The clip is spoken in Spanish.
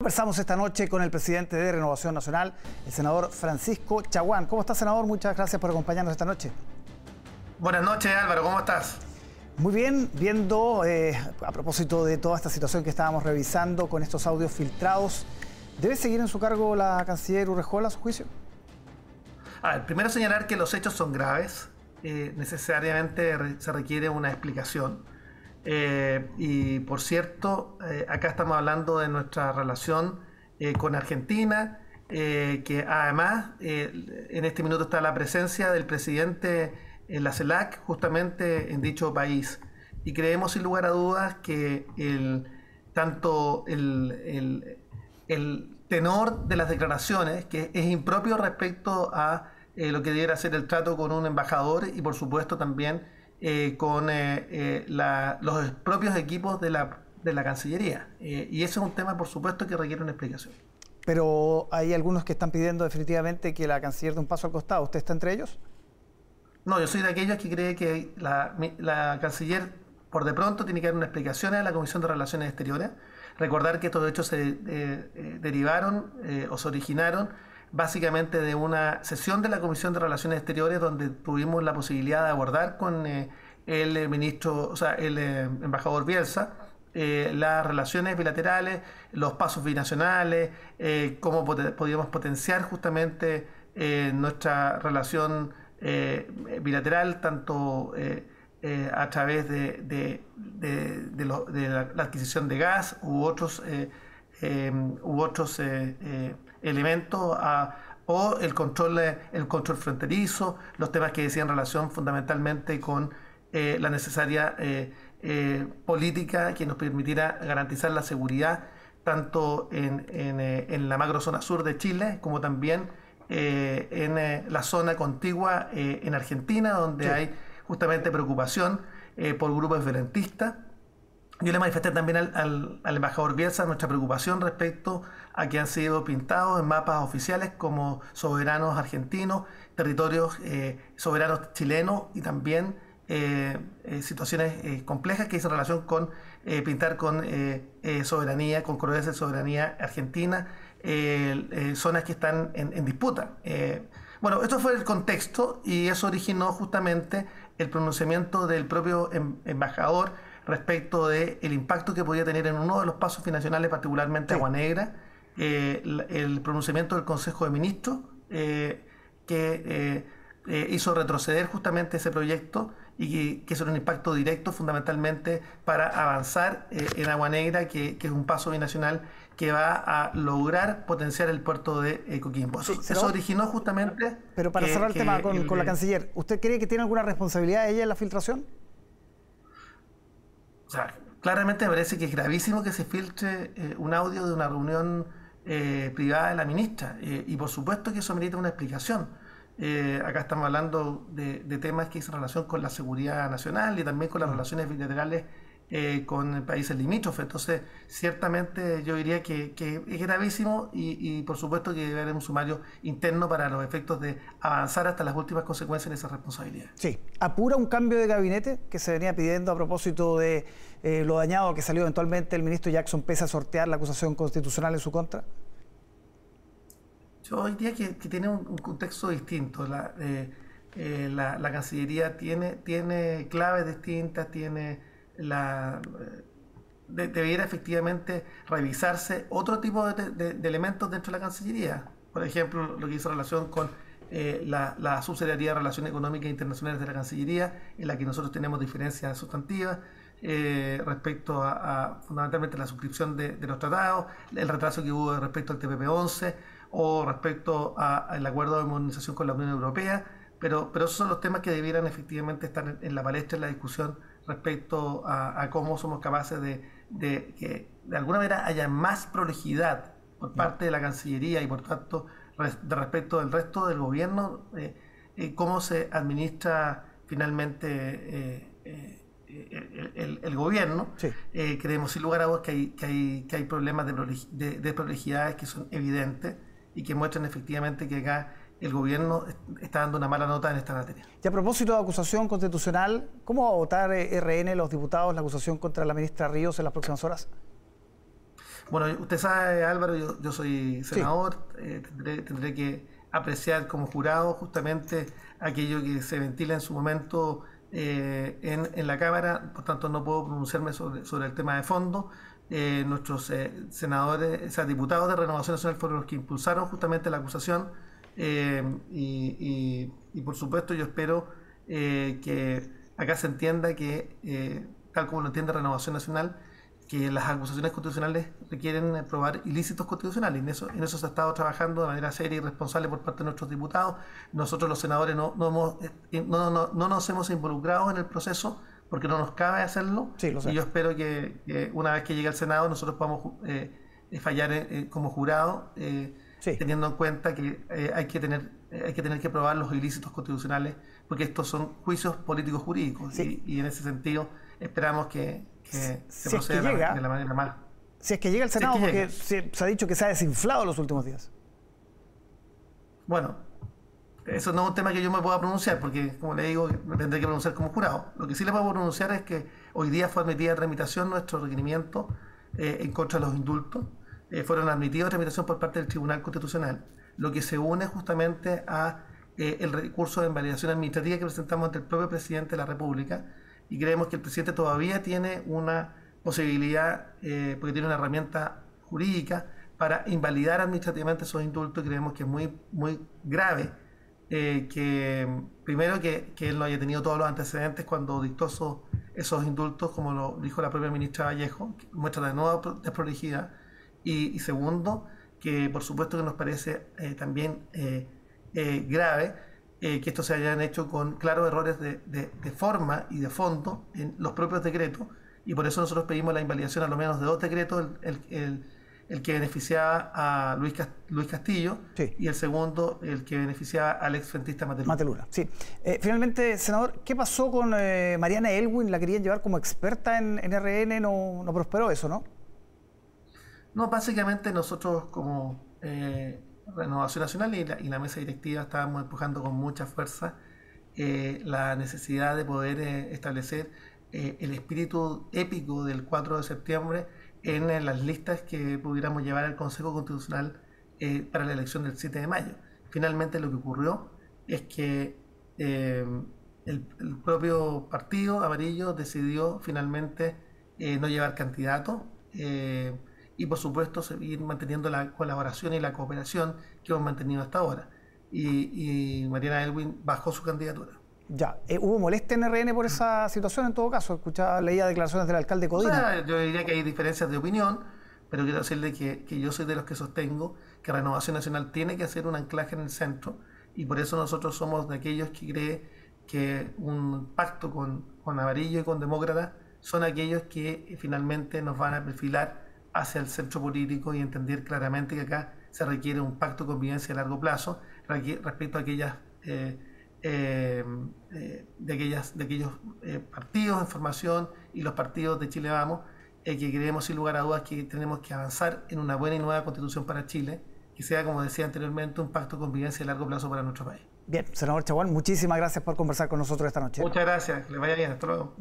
Conversamos esta noche con el presidente de Renovación Nacional, el senador Francisco Chaguán. ¿Cómo está, senador? Muchas gracias por acompañarnos esta noche. Buenas noches, Álvaro. ¿Cómo estás? Muy bien, viendo eh, a propósito de toda esta situación que estábamos revisando con estos audios filtrados, ¿debe seguir en su cargo la canciller Urrejola a su juicio? A ver, primero señalar que los hechos son graves, eh, necesariamente se requiere una explicación. Eh, y por cierto, eh, acá estamos hablando de nuestra relación eh, con Argentina, que además en este minuto está la presencia del presidente en la CELAC, justamente en dicho país. Y creemos sin lugar a dudas que el, tanto el, el tenor de las declaraciones, que es impropio respecto a lo que debiera ser el trato con un embajador y por supuesto también eh, con eh, eh, los propios equipos de la, de la Cancillería. y ese es un tema, por supuesto, que requiere una explicación. Pero hay algunos que están pidiendo definitivamente que la canciller dé un paso al costado. ¿Usted está entre ellos? No, yo soy de aquellos que cree que la, la canciller, por de pronto, tiene que dar una explicación a la Comisión de Relaciones Exteriores. Recordar que estos hechos se derivaron o se originaron básicamente de una sesión de la Comisión de Relaciones Exteriores donde tuvimos la posibilidad de abordar con eh, el eh, ministro, o sea, el eh, embajador Bielsa, las relaciones bilaterales, los pasos binacionales, cómo podíamos potenciar justamente nuestra relación bilateral, tanto a través de, la, adquisición de gas u otros, u otros elementos o el control, el control fronterizo, los temas que decían relación fundamentalmente con eh, la necesaria eh, eh, política que nos permitiera garantizar la seguridad tanto en, en, la macrozona sur de Chile como también en la zona contigua en Argentina, donde hay justamente preocupación por grupos violentistas yo le manifesté también al, embajador Bielsa nuestra preocupación respecto a que han sido pintados en mapas oficiales como soberanos argentinos, territorios eh, soberanos chilenos y también eh, eh, situaciones complejas que en relación con pintar con soberanía, con de soberanía argentina, zonas que están en, en disputa. bueno, esto fue el contexto y eso originó justamente el pronunciamiento del propio em, embajador respecto del el impacto que podía tener en uno de los pasos financiales, particularmente Agua Negra, eh, el, pronunciamiento del Consejo de Ministros, eh, que eh, hizo retroceder justamente ese proyecto y que, es un impacto directo fundamentalmente para avanzar en Agua Negra, que, es un paso binacional que va a lograr potenciar el puerto de Coquimbo. Eso, originó justamente... Pero para cerrar el tema con, con la canciller, ¿usted cree que tiene alguna responsabilidad ella en la filtración? O sea, claramente me parece que es gravísimo que se filtre eh, un audio de una reunión eh, privada de la ministra. Eh, y por supuesto que eso merita una explicación. acá estamos hablando de, temas que en relación con la seguridad nacional y también con las relaciones bilaterales eh, con países limítrofes. Entonces, ciertamente yo diría que, es gravísimo y, por supuesto que debe haber un sumario interno para los efectos de avanzar hasta las últimas consecuencias en esa responsabilidad. Sí, apura un cambio de gabinete que se venía pidiendo a propósito de eh, lo dañado que salió eventualmente el ministro Jackson pese a sortear la acusación constitucional en su contra. Yo diría que, tiene un, contexto distinto. La, eh, la, la Cancillería tiene, tiene claves distintas, tiene la, debiera efectivamente revisarse otro tipo de, elementos dentro de la Cancillería. Por ejemplo, lo que hizo relación con eh, la, la subsidiariedad de Relaciones Económicas Internacionales de la Cancillería, en la que nosotros tenemos diferencias sustantivas. Eh, respecto a, fundamentalmente la suscripción de, los tratados, el retraso que hubo respecto al TPP-11 o respecto al acuerdo de modernización con la Unión Europea, pero, pero esos son los temas que debieran efectivamente estar en la palestra, en la discusión respecto a, cómo somos capaces de, que de alguna manera haya más prolijidad por parte de la Cancillería y por tanto de respecto del resto del gobierno, eh, eh, cómo se administra finalmente eh, el, gobierno. creemos sin lugar a dudas que hay, que hay, que hay problemas de, de, prolijidades que son evidentes y que muestran efectivamente que acá el gobierno está dando una mala nota en esta materia. Y a propósito de acusación constitucional, ¿cómo va a votar eh, RN los diputados la acusación contra la ministra Ríos en las próximas horas? Bueno, usted sabe, Álvaro, yo, yo soy senador, eh, tendré, tendré, que apreciar como jurado justamente aquello que se ventila en su momento eh, en, en, la Cámara, por tanto no puedo pronunciarme sobre, sobre el tema de fondo. Eh, nuestros senadores, o sea, diputados de Renovación Nacional fueron los que impulsaron justamente la acusación y, y, y, por supuesto yo espero que acá se entienda que, tal como lo entiende Renovación Nacional, que las acusaciones constitucionales requieren probar ilícitos constitucionales. En eso, en eso se ha estado trabajando de manera seria y responsable por parte de nuestros diputados. Nosotros los senadores no, no, hemos, eh, no, no, no nos hemos involucrado en el proceso porque no nos cabe hacerlo. Sí, y yo espero que, una vez que llegue al Senado nosotros podamos eh, eh, fallar como jurado, teniendo en cuenta que hay, que tener, hay que tener que probar los ilícitos constitucionales, porque estos son juicios políticos jurídicos. Y, y en ese sentido esperamos que, que se si es que llega, de la manera más. Si es que llega el Senado, si es porque se, se, ha dicho que se ha desinflado los últimos días. Bueno, eso no es un tema que yo me pueda pronunciar, porque, como le digo, me tendré que pronunciar como jurado. Lo que sí le puedo pronunciar es que hoy día fue admitida en tramitación nuestro requerimiento eh, en contra de los indultos. Eh, fueron admitidos en tramitación por parte del Tribunal Constitucional, lo que se une justamente a eh, el recurso de invalidación administrativa que presentamos ante el propio presidente de la República, y creemos que el presidente todavía tiene una posibilidad, eh, porque tiene una herramienta jurídica para invalidar administrativamente esos indultos. Creemos que es muy, muy grave que, primero, que, que, él no haya tenido todos los antecedentes cuando dictó esos, esos indultos, como lo dijo la propia ministra Vallejo, que muestra de nuevo desprolijidad. Y, y, segundo, que por supuesto que nos parece eh, también eh, eh, grave eh, que esto se hayan hecho con claros errores de, de, de, forma y de fondo en los propios decretos, y por eso nosotros pedimos la invalidación a lo menos de dos decretos, el, el, el que beneficiaba a Luis, Luis Castillo sí. y el segundo, el que beneficiaba al exfrentista Mateluna. Mateluna sí. Eh, finalmente, senador, ¿qué pasó con eh, Mariana Elwin? ¿La querían llevar como experta en, en RN? No, no prosperó eso, ¿no? No, básicamente nosotros como eh, Renovación Nacional y la, mesa directiva estábamos empujando con mucha fuerza eh, la necesidad de poder eh, establecer el espíritu épico del 4 de septiembre en, las listas que pudiéramos llevar al Consejo Constitucional para la elección del 7 de mayo. Finalmente lo que ocurrió es que el, propio partido amarillo decidió finalmente no llevar candidato y por supuesto seguir manteniendo la colaboración y la cooperación que hemos mantenido hasta ahora. Y, y Mariana Elwin bajó su candidatura. Ya, eh, ¿hubo molestia en RN por esa situación en todo caso? Escuchaba, leía declaraciones del alcalde Codina. O sea, yo diría que hay diferencias de opinión, pero quiero decirle que, que, yo soy de los que sostengo que Renovación Nacional tiene que hacer un anclaje en el centro y por eso nosotros somos de aquellos que creen que un pacto con, con Avarillo y con Demócrata son aquellos que finalmente nos van a perfilar hacia el centro político y entender claramente que acá se requiere un pacto de convivencia a largo plazo respecto a aquellas eh, eh, eh, de, aquellas, de aquellos eh, partidos en formación y los partidos de Chile Vamos, que creemos sin lugar a dudas que tenemos que avanzar en una buena y nueva constitución para Chile, que sea, como decía anteriormente, un pacto de convivencia a largo plazo para nuestro país. Bien, senador Chaguán, muchísimas gracias por conversar con nosotros esta noche. Muchas gracias, que le vaya bien, hasta luego.